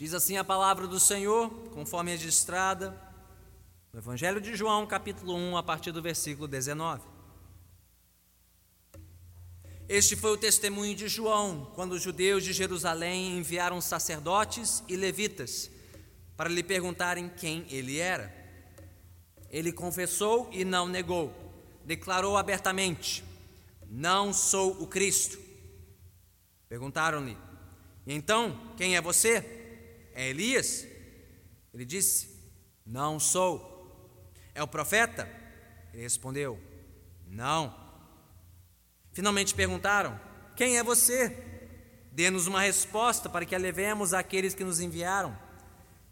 Diz assim a palavra do Senhor, conforme registrada no Evangelho de João, capítulo 1, a partir do versículo 19. Este foi o testemunho de João, quando os judeus de Jerusalém enviaram sacerdotes e levitas para lhe perguntarem quem ele era. Ele confessou e não negou, declarou abertamente: Não sou o Cristo. Perguntaram-lhe: Então, quem é você? É Elias? Ele disse: Não sou. É o profeta? Ele respondeu: Não. Finalmente perguntaram: Quem é você? Dê-nos uma resposta para que a levemos àqueles que nos enviaram.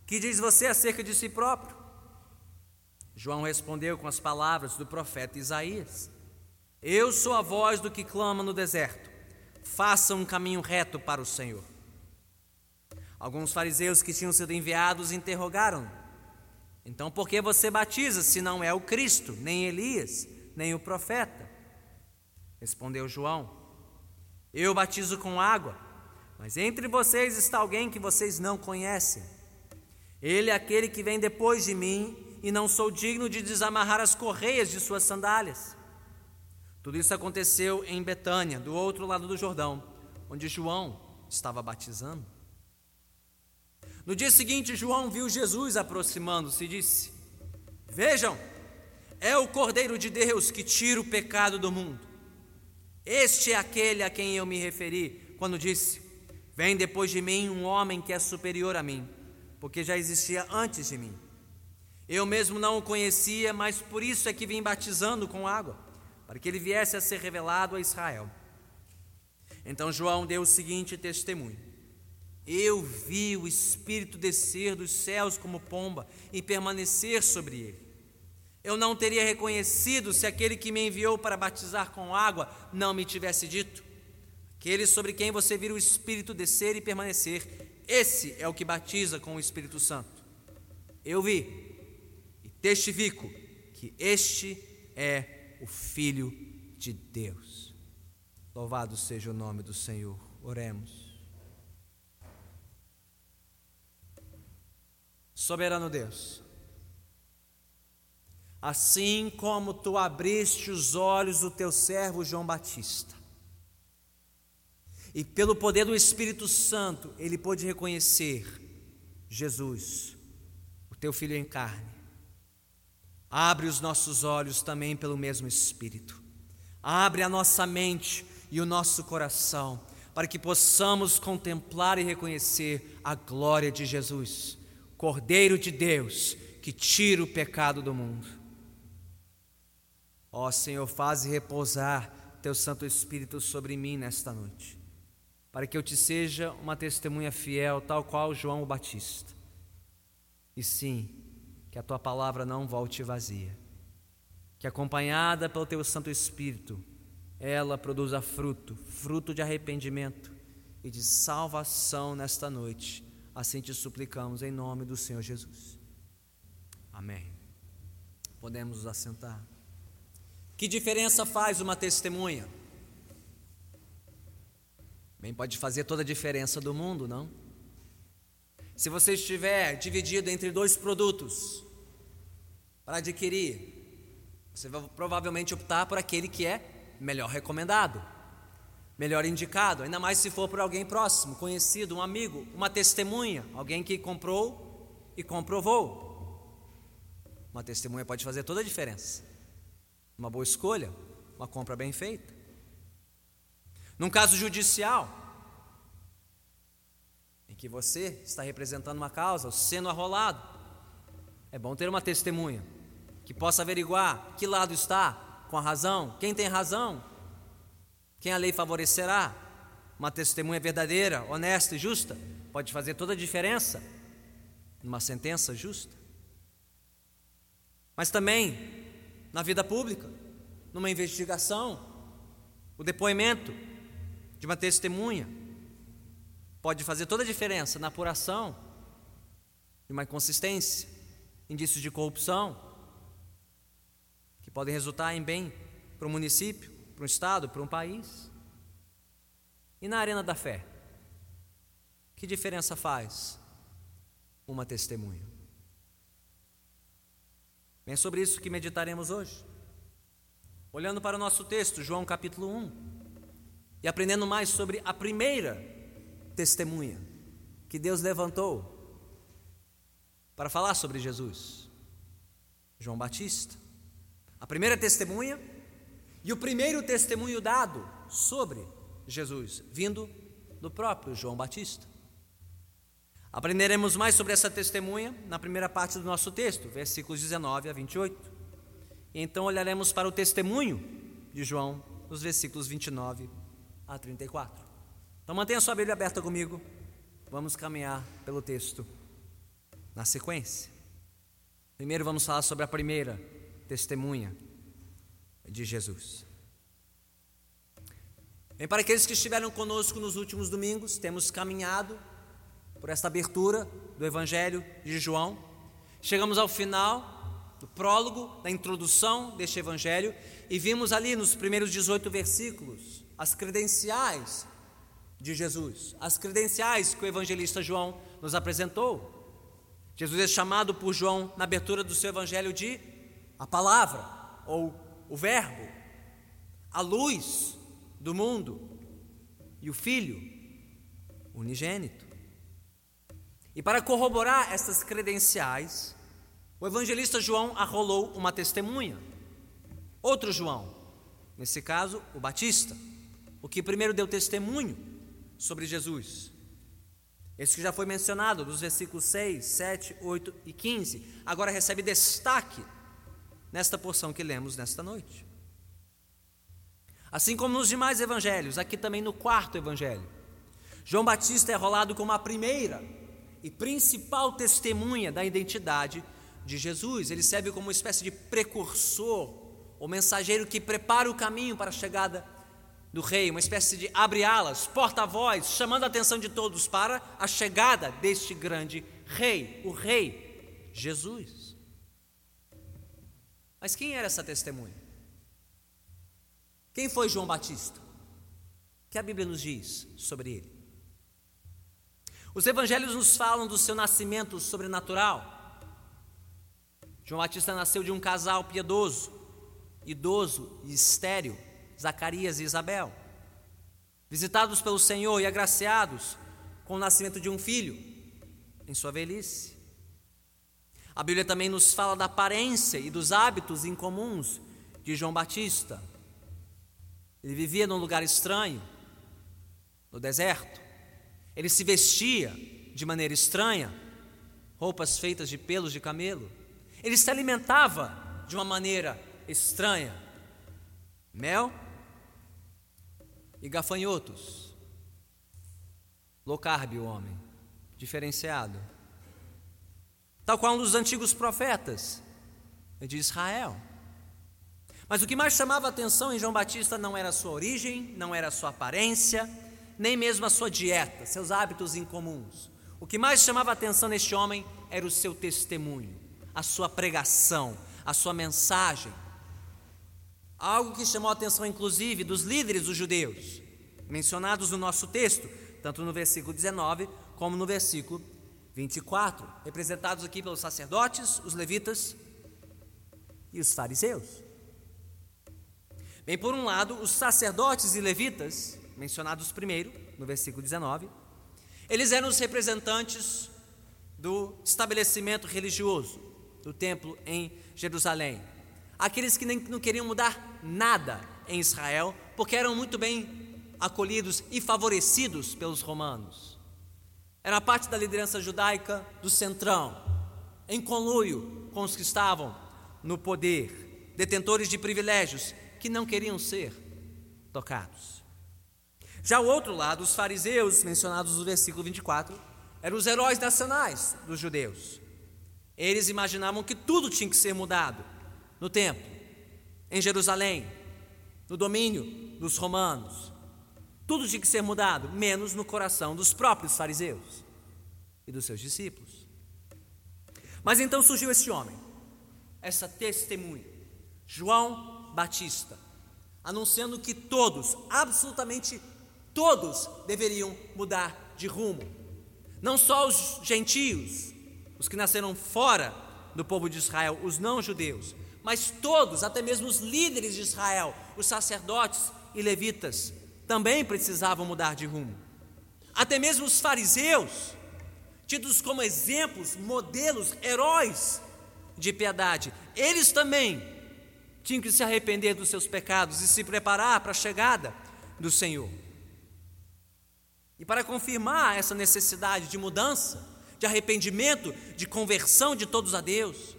Que diz você acerca de si próprio? João respondeu com as palavras do profeta Isaías: Eu sou a voz do que clama no deserto. Faça um caminho reto para o Senhor. Alguns fariseus que tinham sido enviados interrogaram: Então por que você batiza se não é o Cristo, nem Elias, nem o profeta? Respondeu João: Eu batizo com água, mas entre vocês está alguém que vocês não conhecem. Ele é aquele que vem depois de mim e não sou digno de desamarrar as correias de suas sandálias. Tudo isso aconteceu em Betânia, do outro lado do Jordão, onde João estava batizando. No dia seguinte, João viu Jesus aproximando-se e disse: Vejam, é o Cordeiro de Deus que tira o pecado do mundo. Este é aquele a quem eu me referi quando disse: Vem depois de mim um homem que é superior a mim, porque já existia antes de mim. Eu mesmo não o conhecia, mas por isso é que vim batizando com água, para que ele viesse a ser revelado a Israel. Então João deu o seguinte testemunho: eu vi o Espírito descer dos céus como pomba e permanecer sobre ele. Eu não teria reconhecido se aquele que me enviou para batizar com água não me tivesse dito: Aquele sobre quem você vira o Espírito descer e permanecer, esse é o que batiza com o Espírito Santo. Eu vi e testifico que este é o Filho de Deus. Louvado seja o nome do Senhor. Oremos. Soberano Deus, assim como tu abriste os olhos do teu servo João Batista, e pelo poder do Espírito Santo, ele pôde reconhecer Jesus, o teu filho em carne. Abre os nossos olhos também pelo mesmo Espírito. Abre a nossa mente e o nosso coração, para que possamos contemplar e reconhecer a glória de Jesus Cordeiro de Deus, que tira o pecado do mundo. Ó Senhor, faze repousar teu Santo Espírito sobre mim nesta noite, para que eu te seja uma testemunha fiel, tal qual João o Batista. E sim, que a tua palavra não volte vazia, que acompanhada pelo teu Santo Espírito, ela produza fruto, fruto de arrependimento e de salvação nesta noite Assim te suplicamos em nome do Senhor Jesus. Amém. Podemos nos assentar. Que diferença faz uma testemunha? Bem, pode fazer toda a diferença do mundo, não? Se você estiver dividido entre dois produtos para adquirir, você vai provavelmente optar por aquele que é melhor recomendado melhor indicado, ainda mais se for por alguém próximo, conhecido, um amigo, uma testemunha, alguém que comprou e comprovou. Uma testemunha pode fazer toda a diferença. Uma boa escolha, uma compra bem feita. Num caso judicial, em que você está representando uma causa, sendo arrolado, é bom ter uma testemunha que possa averiguar que lado está, com a razão, quem tem razão, quem a lei favorecerá? Uma testemunha verdadeira, honesta e justa pode fazer toda a diferença numa sentença justa. Mas também na vida pública, numa investigação, o depoimento de uma testemunha pode fazer toda a diferença na apuração de uma inconsistência, indícios de corrupção, que podem resultar em bem para o município, para um estado, para um país. E na arena da fé? Que diferença faz uma testemunha. Bem sobre isso que meditaremos hoje. Olhando para o nosso texto, João capítulo 1, e aprendendo mais sobre a primeira testemunha que Deus levantou para falar sobre Jesus, João Batista. A primeira testemunha e o primeiro testemunho dado sobre Jesus, vindo do próprio João Batista. Aprenderemos mais sobre essa testemunha na primeira parte do nosso texto, versículos 19 a 28. E então olharemos para o testemunho de João, nos versículos 29 a 34. Então mantenha sua Bíblia aberta comigo. Vamos caminhar pelo texto na sequência. Primeiro vamos falar sobre a primeira testemunha de Jesus. Bem, para aqueles que estiveram conosco nos últimos domingos, temos caminhado por esta abertura do Evangelho de João. Chegamos ao final do prólogo, da introdução deste Evangelho, e vimos ali nos primeiros 18 versículos as credenciais de Jesus, as credenciais que o evangelista João nos apresentou. Jesus é chamado por João na abertura do seu Evangelho de a palavra ou o Verbo, a luz do mundo e o Filho unigênito. E para corroborar essas credenciais, o evangelista João arrolou uma testemunha. Outro João, nesse caso, o Batista, o que primeiro deu testemunho sobre Jesus. Esse que já foi mencionado nos versículos 6, 7, 8 e 15, agora recebe destaque nesta porção que lemos nesta noite. Assim como nos demais evangelhos, aqui também no quarto evangelho. João Batista é rolado como a primeira e principal testemunha da identidade de Jesus. Ele serve como uma espécie de precursor, ou mensageiro que prepara o caminho para a chegada do rei, uma espécie de abre-alas, porta-voz, chamando a atenção de todos para a chegada deste grande rei, o rei Jesus. Mas quem era essa testemunha? Quem foi João Batista? O que a Bíblia nos diz sobre ele? Os evangelhos nos falam do seu nascimento sobrenatural. João Batista nasceu de um casal piedoso, idoso e estéril, Zacarias e Isabel. Visitados pelo Senhor e agraciados com o nascimento de um filho em sua velhice. A Bíblia também nos fala da aparência e dos hábitos incomuns de João Batista. Ele vivia num lugar estranho, no deserto. Ele se vestia de maneira estranha, roupas feitas de pelos de camelo. Ele se alimentava de uma maneira estranha. Mel e gafanhotos. Low carb o homem, diferenciado. Tal qual um dos antigos profetas de Israel. Mas o que mais chamava a atenção em João Batista não era a sua origem, não era a sua aparência, nem mesmo a sua dieta, seus hábitos incomuns. O que mais chamava a atenção neste homem era o seu testemunho, a sua pregação, a sua mensagem. Algo que chamou a atenção, inclusive, dos líderes dos judeus, mencionados no nosso texto, tanto no versículo 19 como no versículo 24, representados aqui pelos sacerdotes, os levitas e os fariseus. Bem, por um lado, os sacerdotes e levitas, mencionados primeiro, no versículo 19, eles eram os representantes do estabelecimento religioso, do templo em Jerusalém. Aqueles que nem, não queriam mudar nada em Israel, porque eram muito bem acolhidos e favorecidos pelos romanos. Era parte da liderança judaica do centrão, em conluio com os que estavam no poder, detentores de privilégios que não queriam ser tocados. Já o outro lado, os fariseus, mencionados no versículo 24, eram os heróis nacionais dos judeus. Eles imaginavam que tudo tinha que ser mudado no templo, em Jerusalém, no domínio dos romanos. Tudo tinha que ser mudado, menos no coração dos próprios fariseus e dos seus discípulos. Mas então surgiu esse homem, essa testemunha, João Batista, anunciando que todos, absolutamente todos, deveriam mudar de rumo. Não só os gentios, os que nasceram fora do povo de Israel, os não-judeus, mas todos, até mesmo os líderes de Israel, os sacerdotes e levitas, também precisavam mudar de rumo. Até mesmo os fariseus, tidos como exemplos, modelos, heróis de piedade, eles também tinham que se arrepender dos seus pecados e se preparar para a chegada do Senhor. E para confirmar essa necessidade de mudança, de arrependimento, de conversão de todos a Deus,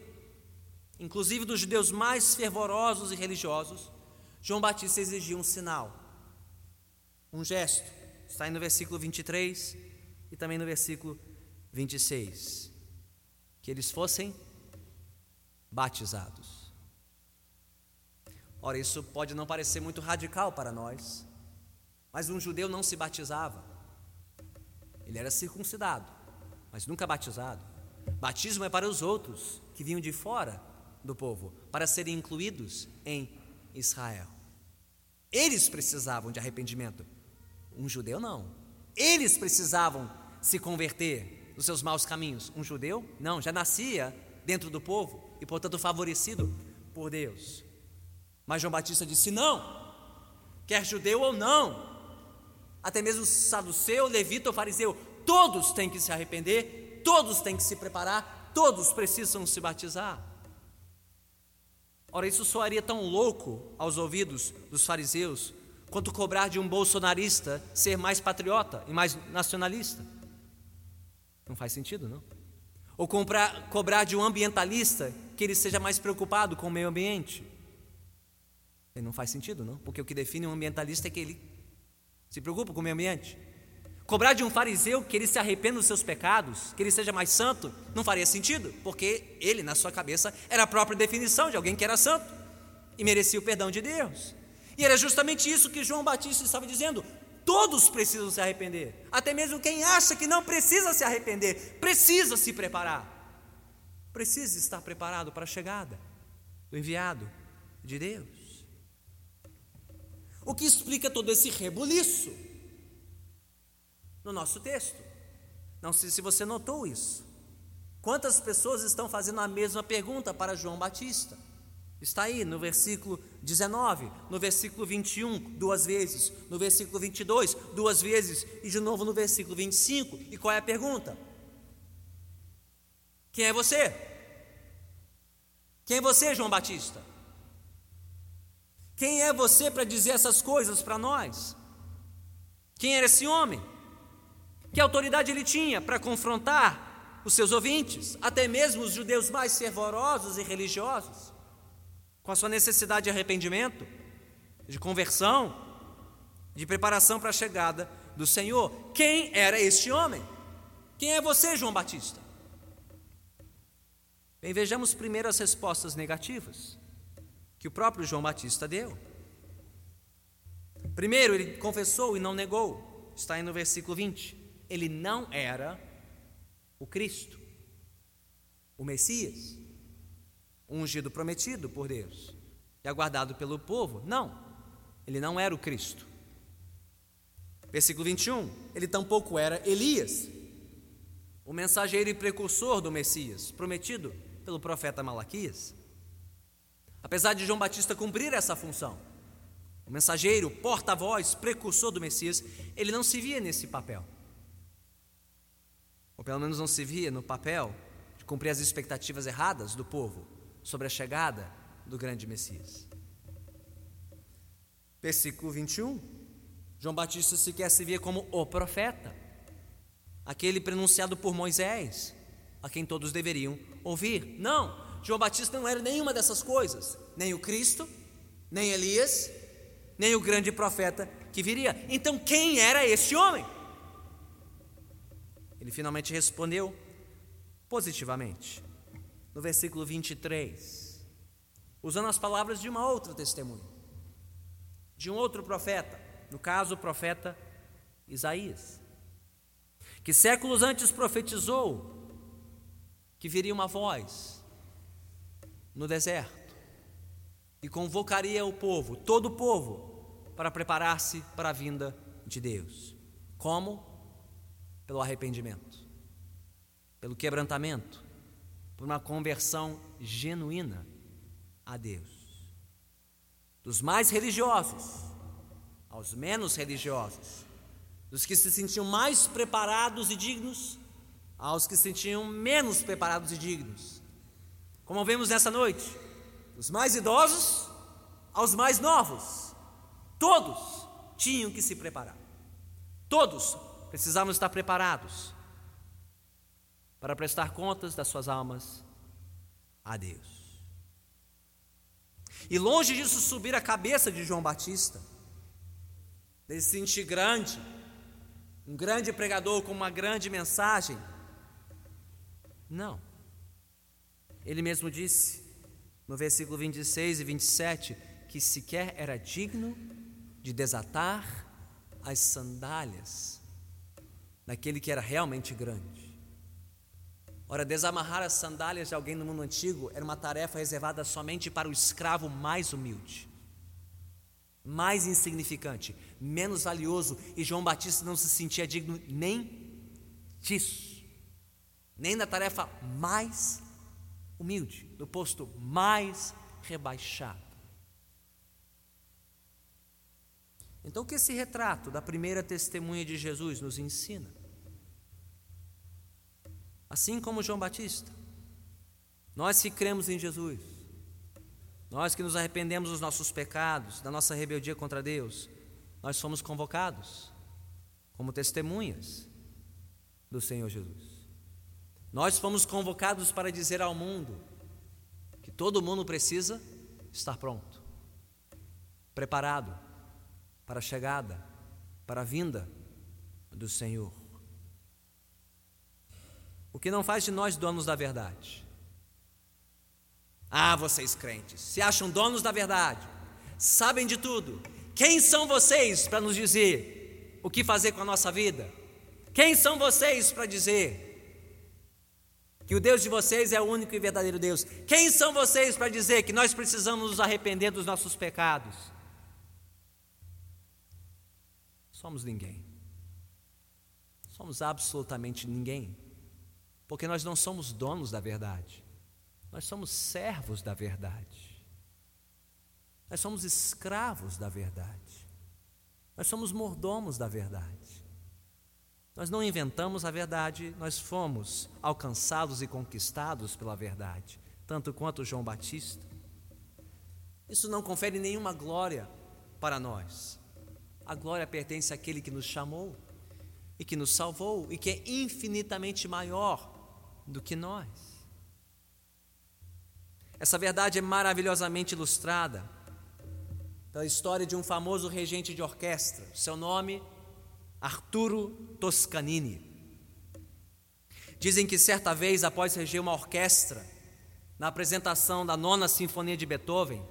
inclusive dos judeus mais fervorosos e religiosos, João Batista exigia um sinal, um gesto. Está aí no versículo 23 e também no versículo 26. Que eles fossem batizados. Ora, isso pode não parecer muito radical para nós, mas um judeu não se batizava. Ele era circuncidado, mas nunca batizado. Batismo é para os outros que vinham de fora do povo, para serem incluídos em Israel. Eles precisavam de arrependimento. Um judeu não. Eles precisavam se converter dos seus maus caminhos. Um judeu não, já nascia dentro do povo e, portanto, favorecido por Deus. Mas João Batista disse: não, quer judeu ou não, até mesmo saduceu, levita ou fariseu, todos têm que se arrepender, todos têm que se preparar, todos precisam se batizar. Ora, isso soaria tão louco aos ouvidos dos fariseus quanto cobrar de um bolsonarista ser mais patriota e mais nacionalista. Não faz sentido, não? Ou comprar, cobrar de um ambientalista que ele seja mais preocupado com o meio ambiente. Não faz sentido, não? Porque o que define um ambientalista é que ele se preocupa com o meio ambiente. Cobrar de um fariseu que ele se arrependa dos seus pecados, que ele seja mais santo, não faria sentido, porque ele, na sua cabeça, era a própria definição de alguém que era santo e merecia o perdão de Deus. E era justamente isso que João Batista estava dizendo: todos precisam se arrepender, até mesmo quem acha que não precisa se arrepender, precisa se preparar, precisa estar preparado para a chegada do enviado de Deus. O que explica todo esse rebuliço no nosso texto. Não sei se você notou isso. Quantas pessoas estão fazendo a mesma pergunta para João Batista? Está aí no versículo 19, no versículo 21, duas vezes, no versículo 22, duas vezes, e de novo no versículo 25. E qual é a pergunta? Quem é você? Quem é você, João Batista? Quem é você para dizer essas coisas para nós? Quem era esse homem? Que autoridade ele tinha para confrontar os seus ouvintes, até mesmo os judeus mais fervorosos e religiosos, com a sua necessidade de arrependimento, de conversão, de preparação para a chegada do Senhor? Quem era este homem? Quem é você, João Batista? Bem, vejamos primeiro as respostas negativas que o próprio João Batista deu. Primeiro, ele confessou e não negou, está aí no versículo 20. Ele não era o Cristo, o Messias, ungido prometido por Deus e aguardado pelo povo. Não, ele não era o Cristo. Versículo 21, ele tampouco era Elias, o mensageiro e precursor do Messias, prometido pelo profeta Malaquias. Apesar de João Batista cumprir essa função, o mensageiro, porta-voz, precursor do Messias, ele não se via nesse papel. Ou pelo menos não se via no papel de cumprir as expectativas erradas do povo sobre a chegada do grande Messias. Versículo 21. João Batista sequer se via como o profeta, aquele pronunciado por Moisés, a quem todos deveriam ouvir. Não, João Batista não era nenhuma dessas coisas, nem o Cristo, nem Elias, nem o grande profeta que viria. Então, quem era esse homem? Ele finalmente respondeu positivamente, no versículo 23, usando as palavras de uma outra testemunha, de um outro profeta, no caso, o profeta Isaías, que séculos antes profetizou que viria uma voz no deserto e convocaria o povo, todo o povo, para preparar-se para a vinda de Deus. Como? Pelo arrependimento, pelo quebrantamento por uma conversão genuína a Deus. Dos mais religiosos aos menos religiosos, dos que se sentiam mais preparados e dignos aos que se sentiam menos preparados e dignos. Como vemos nessa noite, dos mais idosos aos mais novos, todos tinham que se preparar. Todos precisavam estar preparados para prestar contas das suas almas a Deus. E longe disso subir a cabeça de João Batista, dele se sentir grande, um grande pregador com uma grande mensagem. Não. Ele mesmo disse, no versículo 26 e 27, que sequer era digno de desatar as sandálias daquele que era realmente grande. Ora, desamarrar as sandálias de alguém no mundo antigo era uma tarefa reservada somente para o escravo mais humilde mais insignificante, menos valioso, e João Batista não se sentia digno nem disso, nem da tarefa mais humilde, do posto mais rebaixado. Então, o que esse retrato da primeira testemunha de Jesus nos ensina? Assim como João Batista, nós que cremos em Jesus, nós que nos arrependemos dos nossos pecados, da nossa rebeldia contra Deus, nós somos convocados como testemunhas do Senhor Jesus. Nós fomos convocados para dizer ao mundo que todo mundo precisa estar pronto, preparado para a chegada, para a vinda do Senhor. O que não faz de nós donos da verdade, ah, vocês crentes, se acham donos da verdade, sabem de tudo. Quem são vocês para nos dizer o que fazer com a nossa vida? Quem são vocês para dizer que o Deus de vocês é o único e verdadeiro Deus? Quem são vocês para dizer que nós precisamos nos arrepender dos nossos pecados? Somos ninguém. Somos absolutamente ninguém. Porque nós não somos donos da verdade. Nós somos servos da verdade. Nós somos escravos da verdade. Nós somos mordomos da verdade. Nós não inventamos a verdade, nós fomos alcançados e conquistados pela verdade, tanto quanto João Batista. Isso não confere nenhuma glória para nós. A glória pertence àquele que nos chamou e que nos salvou e que é infinitamente maior do que nós. Essa verdade é maravilhosamente ilustrada pela história de um famoso regente de orquestra, seu nome Arturo Toscanini. Dizem que certa vez, após reger uma orquestra, na apresentação da Nona Sinfonia de Beethoven,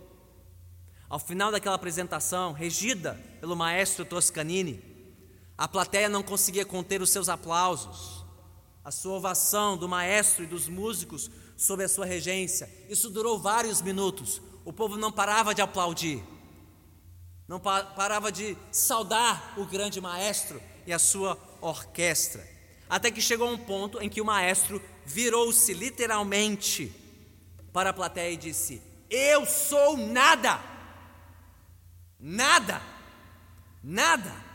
ao final daquela apresentação, regida pelo maestro Toscanini, a plateia não conseguia conter os seus aplausos. A sua ovação do maestro e dos músicos sob a sua regência. Isso durou vários minutos. O povo não parava de aplaudir, não parava de saudar o grande maestro e a sua orquestra. Até que chegou um ponto em que o maestro virou-se literalmente para a plateia e disse: Eu sou nada, nada, nada.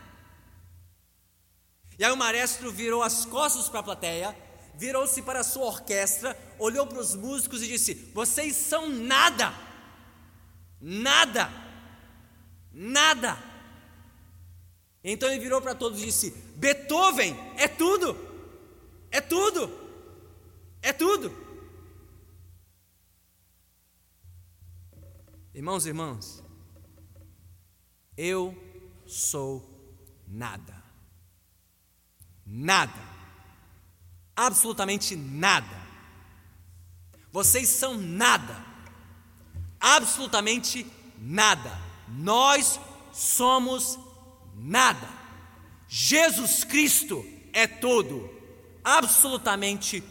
E aí o maestro virou as costas para a plateia virou-se para a sua orquestra, olhou para os músicos e disse: Vocês são nada, nada, nada. Então ele virou para todos e disse: Beethoven é tudo, é tudo, é tudo. Irmãos e irmãs, eu sou nada, nada absolutamente nada. Vocês são nada, absolutamente nada. Nós somos nada. Jesus Cristo é tudo, absolutamente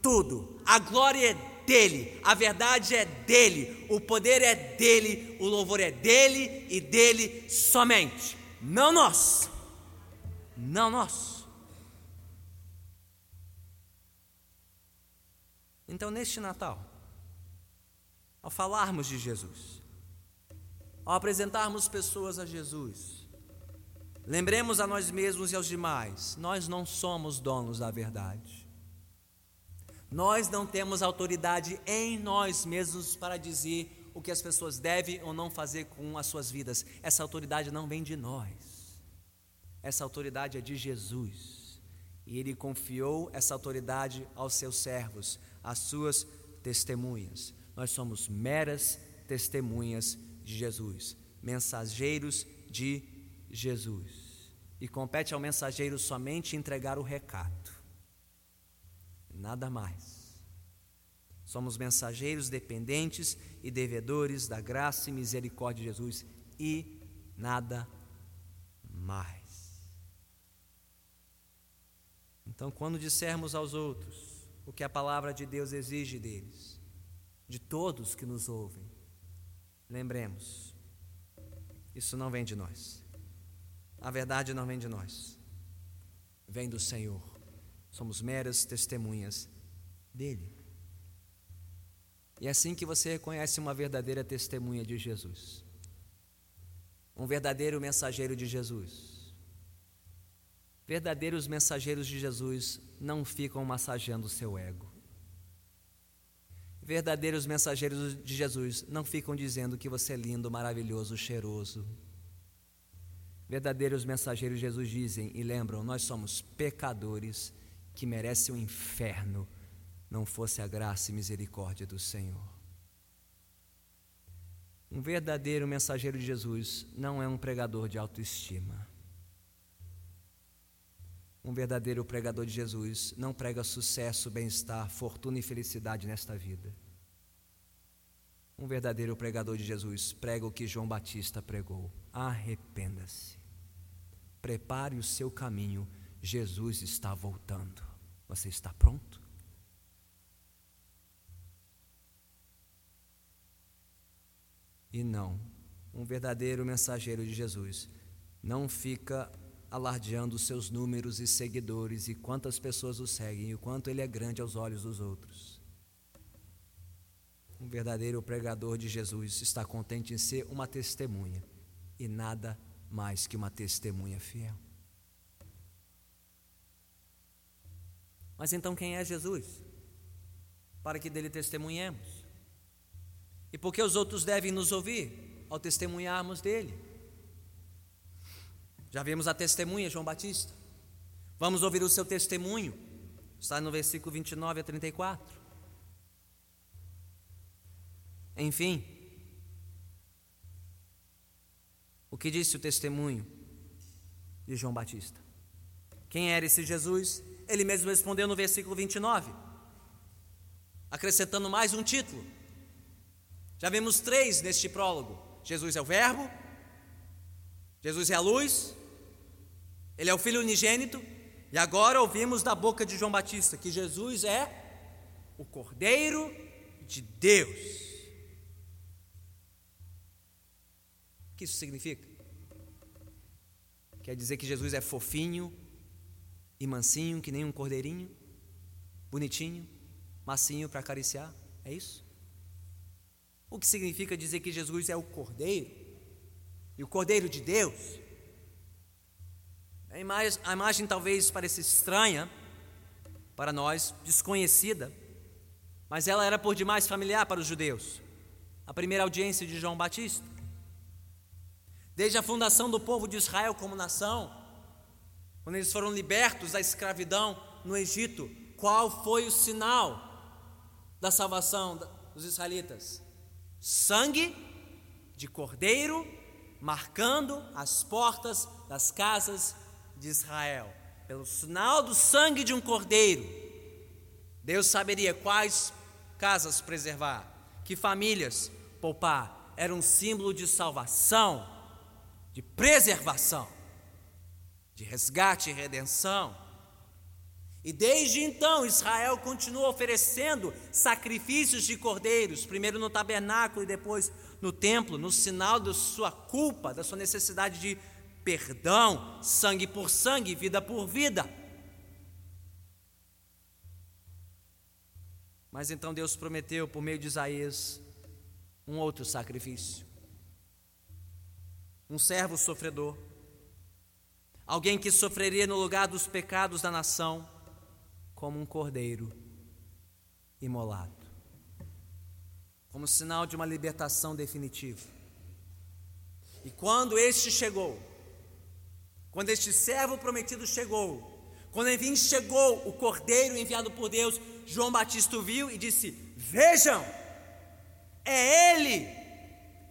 tudo. A glória é dele, a verdade é dele, o poder é dele, o louvor é dele e dele somente. Não nós, não nós. Então, neste Natal, ao falarmos de Jesus, ao apresentarmos pessoas a Jesus, lembremos a nós mesmos e aos demais: nós não somos donos da verdade. Nós não temos autoridade em nós mesmos para dizer o que as pessoas devem ou não fazer com as suas vidas. Essa autoridade não vem de nós. Essa autoridade é de Jesus. E ele confiou essa autoridade aos seus servos, às suas testemunhas. Nós somos meras testemunhas de Jesus, mensageiros de Jesus. E compete ao mensageiro somente entregar o recado nada mais. Somos mensageiros dependentes e devedores da graça e misericórdia de Jesus e nada mais. Então, quando dissermos aos outros o que a palavra de Deus exige deles, de todos que nos ouvem, lembremos, isso não vem de nós. A verdade não vem de nós, vem do Senhor. Somos meras testemunhas dele. E é assim que você reconhece uma verdadeira testemunha de Jesus. Um verdadeiro mensageiro de Jesus. Verdadeiros mensageiros de Jesus não ficam massageando o seu ego. Verdadeiros mensageiros de Jesus não ficam dizendo que você é lindo, maravilhoso, cheiroso. Verdadeiros mensageiros de Jesus dizem e lembram: nós somos pecadores que merece o um inferno, não fosse a graça e misericórdia do Senhor. Um verdadeiro mensageiro de Jesus não é um pregador de autoestima. Um verdadeiro pregador de Jesus não prega sucesso, bem-estar, fortuna e felicidade nesta vida. Um verdadeiro pregador de Jesus prega o que João Batista pregou: arrependa-se, prepare o seu caminho Jesus está voltando. Você está pronto? E não, um verdadeiro mensageiro de Jesus não fica alardeando os seus números e seguidores e quantas pessoas o seguem e o quanto ele é grande aos olhos dos outros. Um verdadeiro pregador de Jesus está contente em ser uma testemunha e nada mais que uma testemunha fiel. Mas então quem é Jesus? Para que dele testemunhemos. E por que os outros devem nos ouvir ao testemunharmos dele? Já vimos a testemunha, João Batista. Vamos ouvir o seu testemunho. Está no versículo 29 a 34. Enfim, o que disse o testemunho de João Batista? Quem era esse Jesus? Ele mesmo respondeu no versículo 29, acrescentando mais um título. Já vemos três neste prólogo: Jesus é o Verbo, Jesus é a luz, ele é o Filho unigênito, e agora ouvimos da boca de João Batista que Jesus é o Cordeiro de Deus. O que isso significa? Quer dizer que Jesus é fofinho, e mansinho, que nem um cordeirinho, bonitinho, macinho para acariciar. É isso? O que significa dizer que Jesus é o cordeiro e o cordeiro de Deus? A imagem, a imagem talvez pareça estranha para nós, desconhecida, mas ela era por demais familiar para os judeus. A primeira audiência de João Batista. Desde a fundação do povo de Israel como nação, quando eles foram libertos da escravidão no Egito, qual foi o sinal da salvação dos israelitas? Sangue de cordeiro marcando as portas das casas de Israel. Pelo sinal do sangue de um cordeiro, Deus saberia quais casas preservar, que famílias poupar. Era um símbolo de salvação, de preservação de resgate e redenção. E desde então Israel continua oferecendo sacrifícios de cordeiros, primeiro no tabernáculo e depois no templo, no sinal da sua culpa, da sua necessidade de perdão, sangue por sangue, vida por vida. Mas então Deus prometeu, por meio de Isaías, um outro sacrifício. Um servo sofredor. Alguém que sofreria no lugar dos pecados da nação, como um cordeiro imolado. Como sinal de uma libertação definitiva. E quando este chegou, quando este servo prometido chegou, quando enfim chegou o cordeiro enviado por Deus, João Batista o viu e disse: Vejam, é Ele,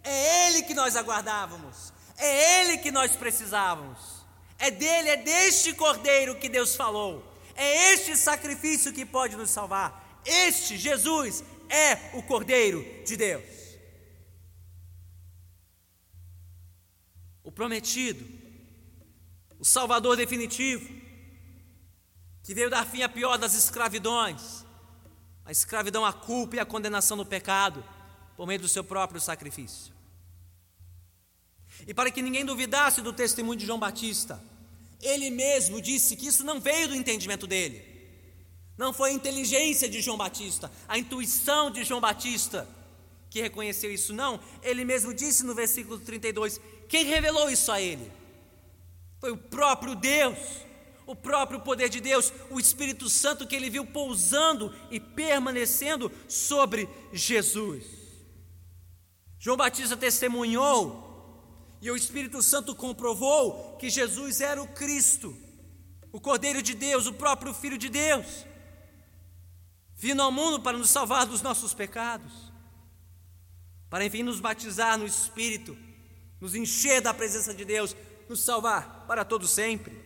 é Ele que nós aguardávamos, é Ele que nós precisávamos, é dele, é deste cordeiro que Deus falou, é este sacrifício que pode nos salvar. Este, Jesus, é o cordeiro de Deus. O prometido, o Salvador definitivo, que veio dar fim à pior das escravidões, a escravidão à culpa e à condenação do pecado, por meio do seu próprio sacrifício. E para que ninguém duvidasse do testemunho de João Batista, ele mesmo disse que isso não veio do entendimento dele, não foi a inteligência de João Batista, a intuição de João Batista que reconheceu isso, não. Ele mesmo disse no versículo 32: quem revelou isso a ele? Foi o próprio Deus o próprio poder de Deus, o Espírito Santo que ele viu pousando e permanecendo sobre Jesus. João Batista testemunhou e o Espírito Santo comprovou que Jesus era o Cristo, o Cordeiro de Deus, o próprio Filho de Deus, vindo ao mundo para nos salvar dos nossos pecados, para enfim nos batizar no Espírito, nos encher da presença de Deus, nos salvar para todo sempre.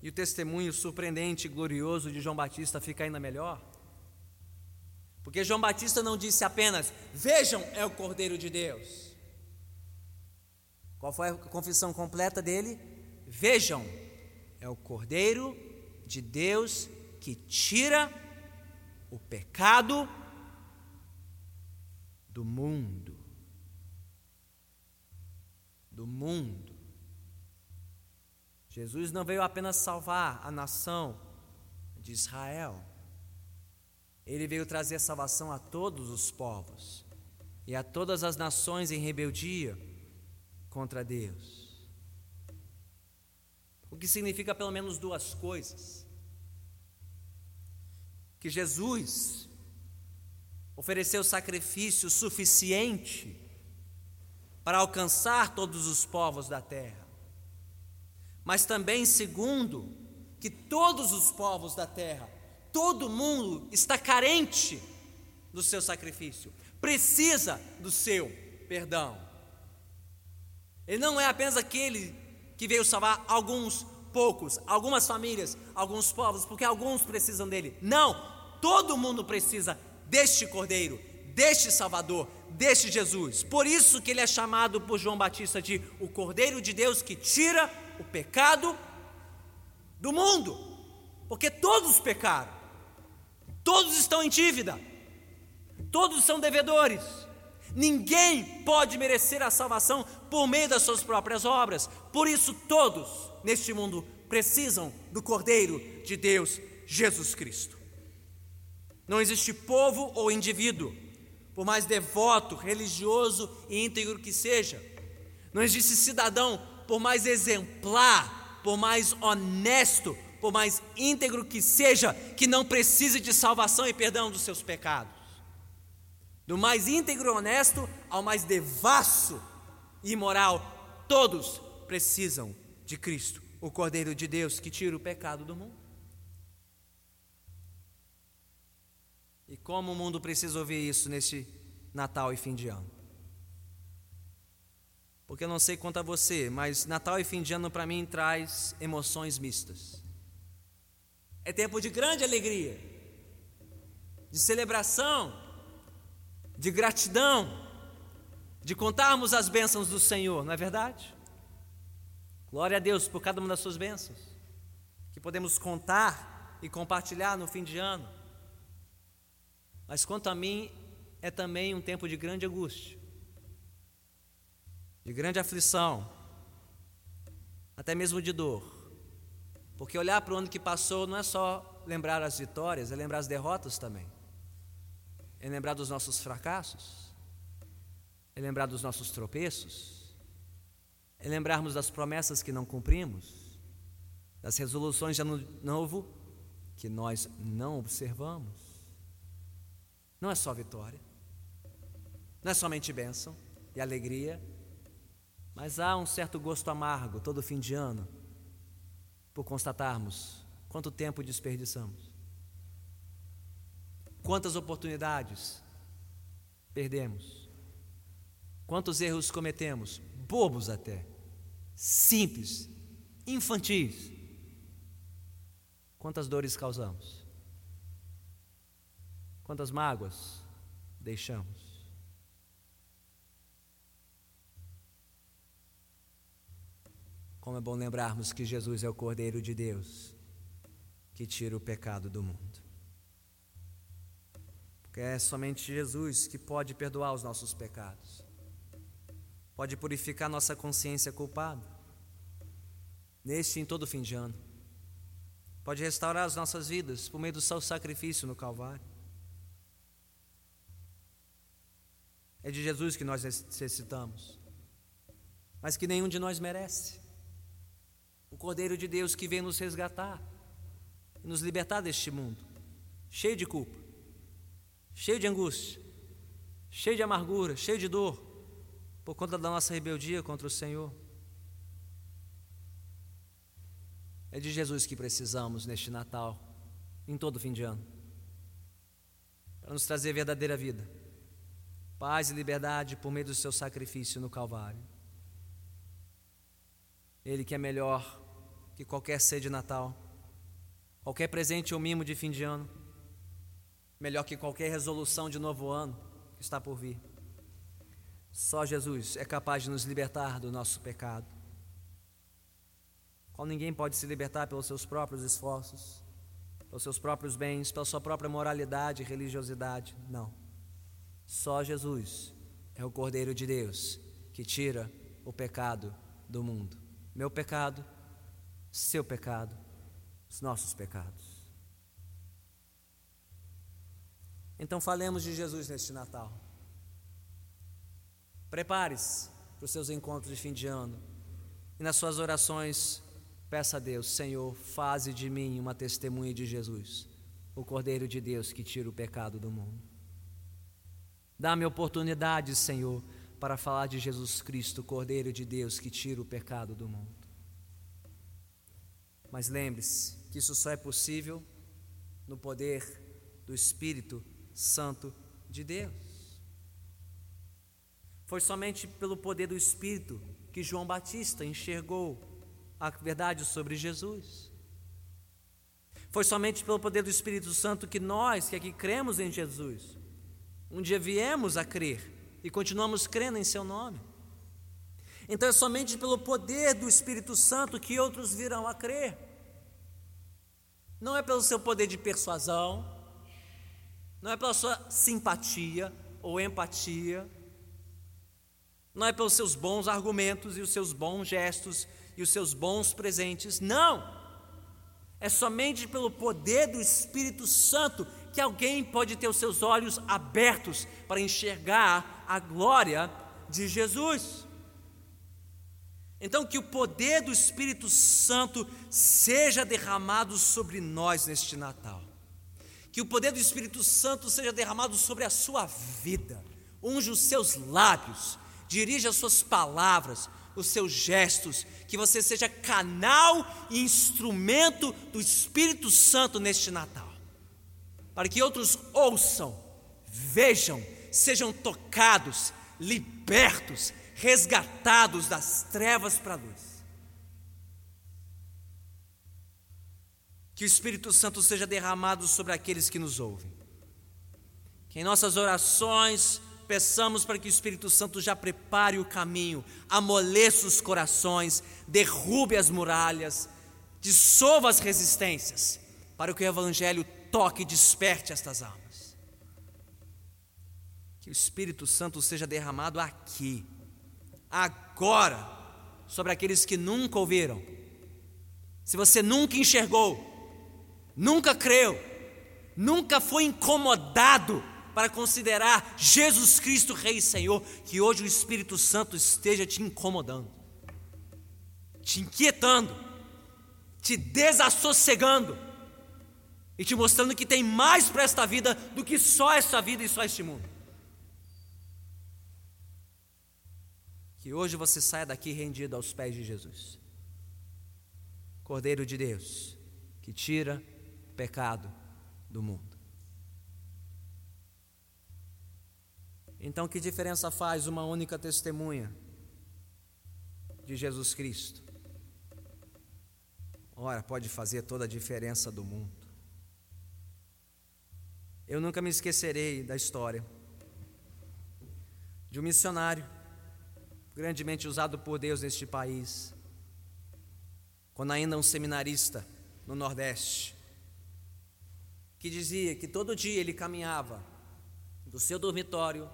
E o testemunho surpreendente e glorioso de João Batista fica ainda melhor. Porque João Batista não disse apenas: Vejam, é o Cordeiro de Deus. Qual foi a confissão completa dele? Vejam, é o Cordeiro de Deus que tira o pecado do mundo. Do mundo. Jesus não veio apenas salvar a nação de Israel, ele veio trazer salvação a todos os povos e a todas as nações em rebeldia contra Deus. O que significa pelo menos duas coisas: que Jesus ofereceu sacrifício suficiente para alcançar todos os povos da terra mas também, segundo, que todos os povos da terra, todo mundo está carente do seu sacrifício, precisa do seu perdão. Ele não é apenas aquele que veio salvar alguns poucos, algumas famílias, alguns povos, porque alguns precisam dele. Não, todo mundo precisa deste Cordeiro, deste Salvador, deste Jesus. Por isso que ele é chamado por João Batista de o Cordeiro de Deus que tira o pecado do mundo, porque todos pecaram, todos estão em dívida, todos são devedores. Ninguém pode merecer a salvação por meio das suas próprias obras. Por isso, todos neste mundo precisam do Cordeiro de Deus, Jesus Cristo. Não existe povo ou indivíduo, por mais devoto, religioso e íntegro que seja, não existe cidadão por mais exemplar, por mais honesto, por mais íntegro que seja, que não precise de salvação e perdão dos seus pecados. Do mais íntegro e honesto ao mais devasso e imoral, todos precisam de Cristo, o Cordeiro de Deus que tira o pecado do mundo. E como o mundo precisa ouvir isso neste Natal e fim de ano? porque eu não sei quanto a você, mas Natal e fim de ano para mim traz emoções mistas. É tempo de grande alegria, de celebração, de gratidão, de contarmos as bênçãos do Senhor, não é verdade? Glória a Deus por cada uma das suas bênçãos, que podemos contar e compartilhar no fim de ano. Mas quanto a mim, é também um tempo de grande angústia de grande aflição, até mesmo de dor. Porque olhar para o ano que passou não é só lembrar as vitórias, é lembrar as derrotas também. É lembrar dos nossos fracassos. É lembrar dos nossos tropeços. É lembrarmos das promessas que não cumprimos, das resoluções de ano novo que nós não observamos. Não é só vitória, não é somente bênção e alegria, mas há um certo gosto amargo todo fim de ano por constatarmos quanto tempo desperdiçamos, quantas oportunidades perdemos, quantos erros cometemos, bobos até, simples, infantis, quantas dores causamos, quantas mágoas deixamos. Como é bom lembrarmos que Jesus é o Cordeiro de Deus que tira o pecado do mundo. Porque é somente Jesus que pode perdoar os nossos pecados, pode purificar nossa consciência culpada, neste e em todo fim de ano, pode restaurar as nossas vidas por meio do seu sacrifício no Calvário. É de Jesus que nós necessitamos, mas que nenhum de nós merece. O Cordeiro de Deus que vem nos resgatar e nos libertar deste mundo, cheio de culpa, cheio de angústia, cheio de amargura, cheio de dor, por conta da nossa rebeldia contra o Senhor. É de Jesus que precisamos neste Natal, em todo fim de ano, para nos trazer verdadeira vida, paz e liberdade por meio do seu sacrifício no Calvário. Ele que é melhor que qualquer ceia de Natal, qualquer presente ou mimo de fim de ano, melhor que qualquer resolução de novo ano que está por vir. Só Jesus é capaz de nos libertar do nosso pecado, qual ninguém pode se libertar pelos seus próprios esforços, pelos seus próprios bens, pela sua própria moralidade e religiosidade. Não. Só Jesus é o Cordeiro de Deus que tira o pecado do mundo. Meu pecado seu pecado, os nossos pecados. Então falemos de Jesus neste Natal. Prepare-se para os seus encontros de fim de ano e nas suas orações peça a Deus, Senhor, faze de mim uma testemunha de Jesus, o Cordeiro de Deus que tira o pecado do mundo. Dá-me oportunidade, Senhor, para falar de Jesus Cristo, Cordeiro de Deus que tira o pecado do mundo. Mas lembre-se que isso só é possível no poder do Espírito Santo de Deus. Foi somente pelo poder do Espírito que João Batista enxergou a verdade sobre Jesus. Foi somente pelo poder do Espírito Santo que nós, que aqui cremos em Jesus, um dia viemos a crer e continuamos crendo em Seu nome. Então é somente pelo poder do Espírito Santo que outros virão a crer. Não é pelo seu poder de persuasão, não é pela sua simpatia ou empatia, não é pelos seus bons argumentos e os seus bons gestos e os seus bons presentes, não. É somente pelo poder do Espírito Santo que alguém pode ter os seus olhos abertos para enxergar a glória de Jesus. Então, que o poder do Espírito Santo seja derramado sobre nós neste Natal. Que o poder do Espírito Santo seja derramado sobre a sua vida. Unja os seus lábios, dirija as suas palavras, os seus gestos, que você seja canal e instrumento do Espírito Santo neste Natal. Para que outros ouçam, vejam, sejam tocados, libertos, resgatados das trevas para a luz. Que o Espírito Santo seja derramado sobre aqueles que nos ouvem. Que em nossas orações peçamos para que o Espírito Santo já prepare o caminho, amoleça os corações, derrube as muralhas, dissolva as resistências, para que o Evangelho toque e desperte estas almas. Que o Espírito Santo seja derramado aqui, agora sobre aqueles que nunca ouviram. Se você nunca enxergou, nunca creu, nunca foi incomodado para considerar Jesus Cristo Rei e Senhor, que hoje o Espírito Santo esteja te incomodando, te inquietando, te desassossegando e te mostrando que tem mais para esta vida do que só esta vida e só este mundo. Que hoje você saia daqui rendido aos pés de Jesus. Cordeiro de Deus, que tira o pecado do mundo. Então, que diferença faz uma única testemunha de Jesus Cristo? Ora, pode fazer toda a diferença do mundo. Eu nunca me esquecerei da história de um missionário grandemente usado por Deus neste país, quando ainda um seminarista no Nordeste, que dizia que todo dia ele caminhava do seu dormitório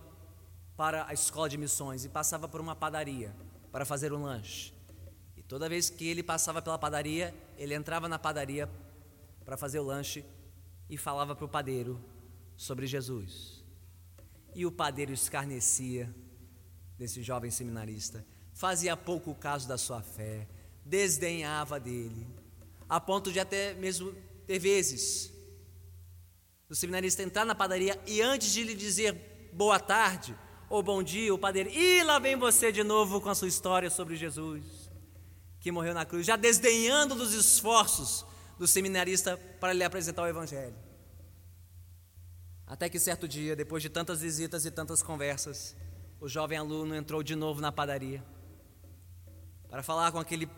para a escola de missões e passava por uma padaria para fazer um lanche. E toda vez que ele passava pela padaria, ele entrava na padaria para fazer o lanche e falava para o padeiro sobre Jesus. E o padeiro escarnecia desse jovem seminarista, fazia pouco caso da sua fé, desdenhava dele, a ponto de até mesmo ter vezes o seminarista entrar na padaria e antes de lhe dizer boa tarde ou bom dia, o padeiro, e lá vem você de novo com a sua história sobre Jesus, que morreu na cruz, já desdenhando dos esforços do seminarista para lhe apresentar o Evangelho. Até que certo dia, depois de tantas visitas e tantas conversas, o jovem aluno entrou de novo na padaria para falar com aquele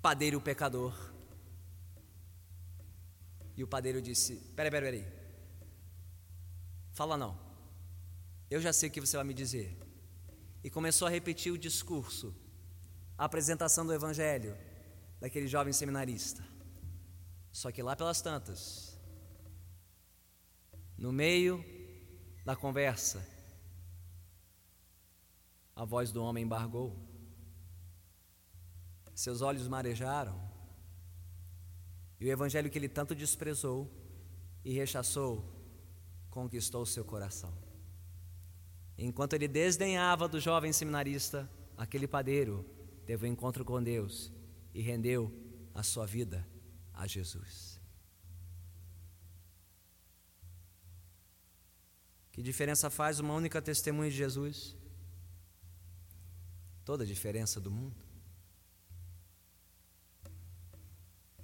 padeiro pecador. E o padeiro disse: Peraí, peraí, peraí. Fala não. Eu já sei o que você vai me dizer. E começou a repetir o discurso, a apresentação do evangelho daquele jovem seminarista. Só que lá pelas tantas, no meio da conversa, a voz do homem embargou, seus olhos marejaram, e o evangelho que ele tanto desprezou e rechaçou conquistou seu coração. Enquanto ele desdenhava do jovem seminarista, aquele padeiro teve um encontro com Deus e rendeu a sua vida a Jesus. Que diferença faz uma única testemunha de Jesus? Toda a diferença do mundo.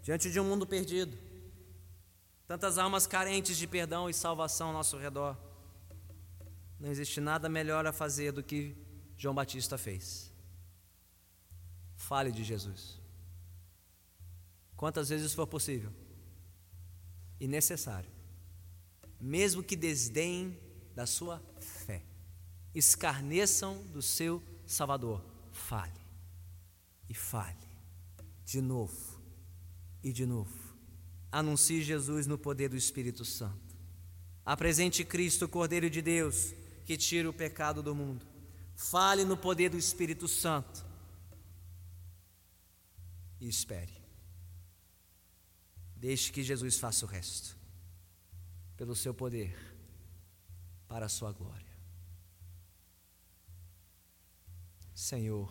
Diante de um mundo perdido, tantas almas carentes de perdão e salvação ao nosso redor, não existe nada melhor a fazer do que João Batista fez. Fale de Jesus. Quantas vezes for possível e necessário, mesmo que desdenhem da sua fé. Escarneçam do seu Salvador. Fale. E fale. De novo. E de novo. Anuncie Jesus no poder do Espírito Santo. Apresente Cristo, Cordeiro de Deus, que tira o pecado do mundo. Fale no poder do Espírito Santo. E espere. Deixe que Jesus faça o resto. Pelo seu poder para a sua glória. Senhor,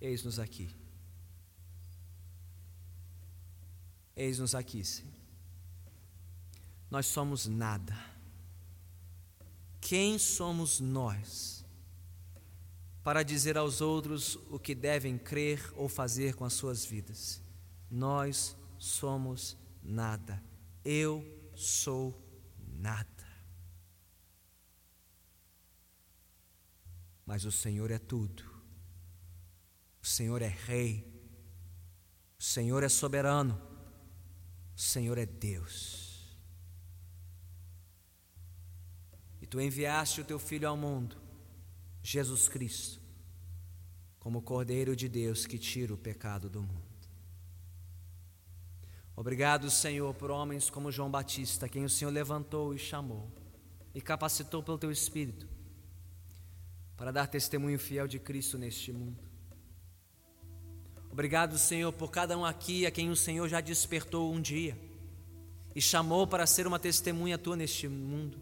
eis-nos aqui. Eis-nos aqui, Senhor. Nós somos nada. Quem somos nós para dizer aos outros o que devem crer ou fazer com as suas vidas? Nós somos nada. Eu sou nada. Mas o Senhor é tudo. O Senhor é Rei. O Senhor é soberano. O Senhor é Deus. E tu enviaste o teu Filho ao mundo, Jesus Cristo, como Cordeiro de Deus que tira o pecado do mundo. Obrigado, Senhor, por homens como João Batista, quem o Senhor levantou e chamou e capacitou pelo teu Espírito para dar testemunho fiel de Cristo neste mundo. Obrigado, Senhor, por cada um aqui a quem o Senhor já despertou um dia. e chamou para ser uma testemunha tua neste mundo.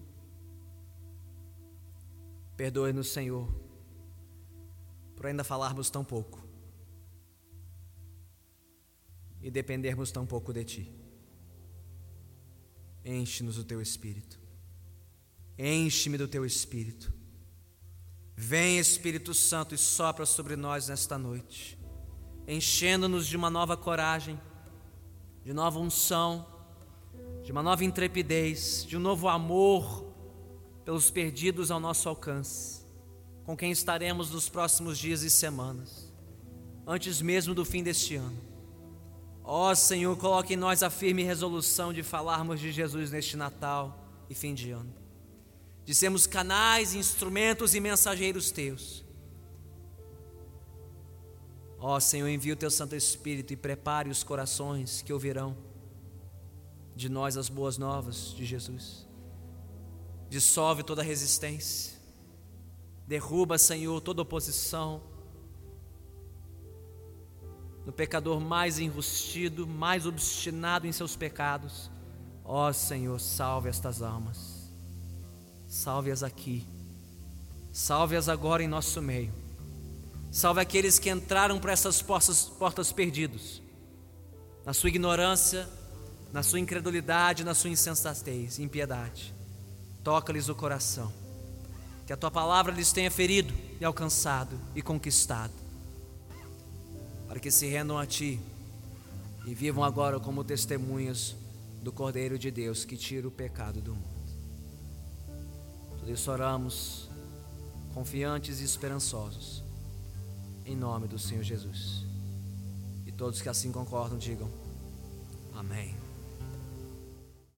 Perdoe-nos, Senhor, por ainda falarmos tão pouco e dependermos tão pouco de Ti. Enche-nos do Teu Espírito. Enche-me do Teu Espírito. Vem, Espírito Santo, e sopra sobre nós nesta noite, enchendo-nos de uma nova coragem, de nova unção, de uma nova intrepidez, de um novo amor pelos perdidos ao nosso alcance, com quem estaremos nos próximos dias e semanas, antes mesmo do fim deste ano. Ó Senhor, coloque em nós a firme resolução de falarmos de Jesus neste Natal e fim de ano, de sermos canais, instrumentos e mensageiros teus. Ó Senhor, envia o teu Santo Espírito e prepare os corações que ouvirão de nós as boas novas de Jesus. Dissolve toda resistência, derruba, Senhor, toda oposição no pecador mais enrustido, mais obstinado em seus pecados. Ó Senhor, salve estas almas, salve-as aqui, salve-as agora em nosso meio, salve aqueles que entraram por essas portas, portas perdidos, na sua ignorância, na sua incredulidade, na sua insensatez, impiedade. Toca-lhes o coração, que a tua palavra lhes tenha ferido e alcançado e conquistado, para que se rendam a ti e vivam agora como testemunhas do Cordeiro de Deus que tira o pecado do mundo. Por isso oramos, confiantes e esperançosos, em nome do Senhor Jesus. E todos que assim concordam, digam: Amém.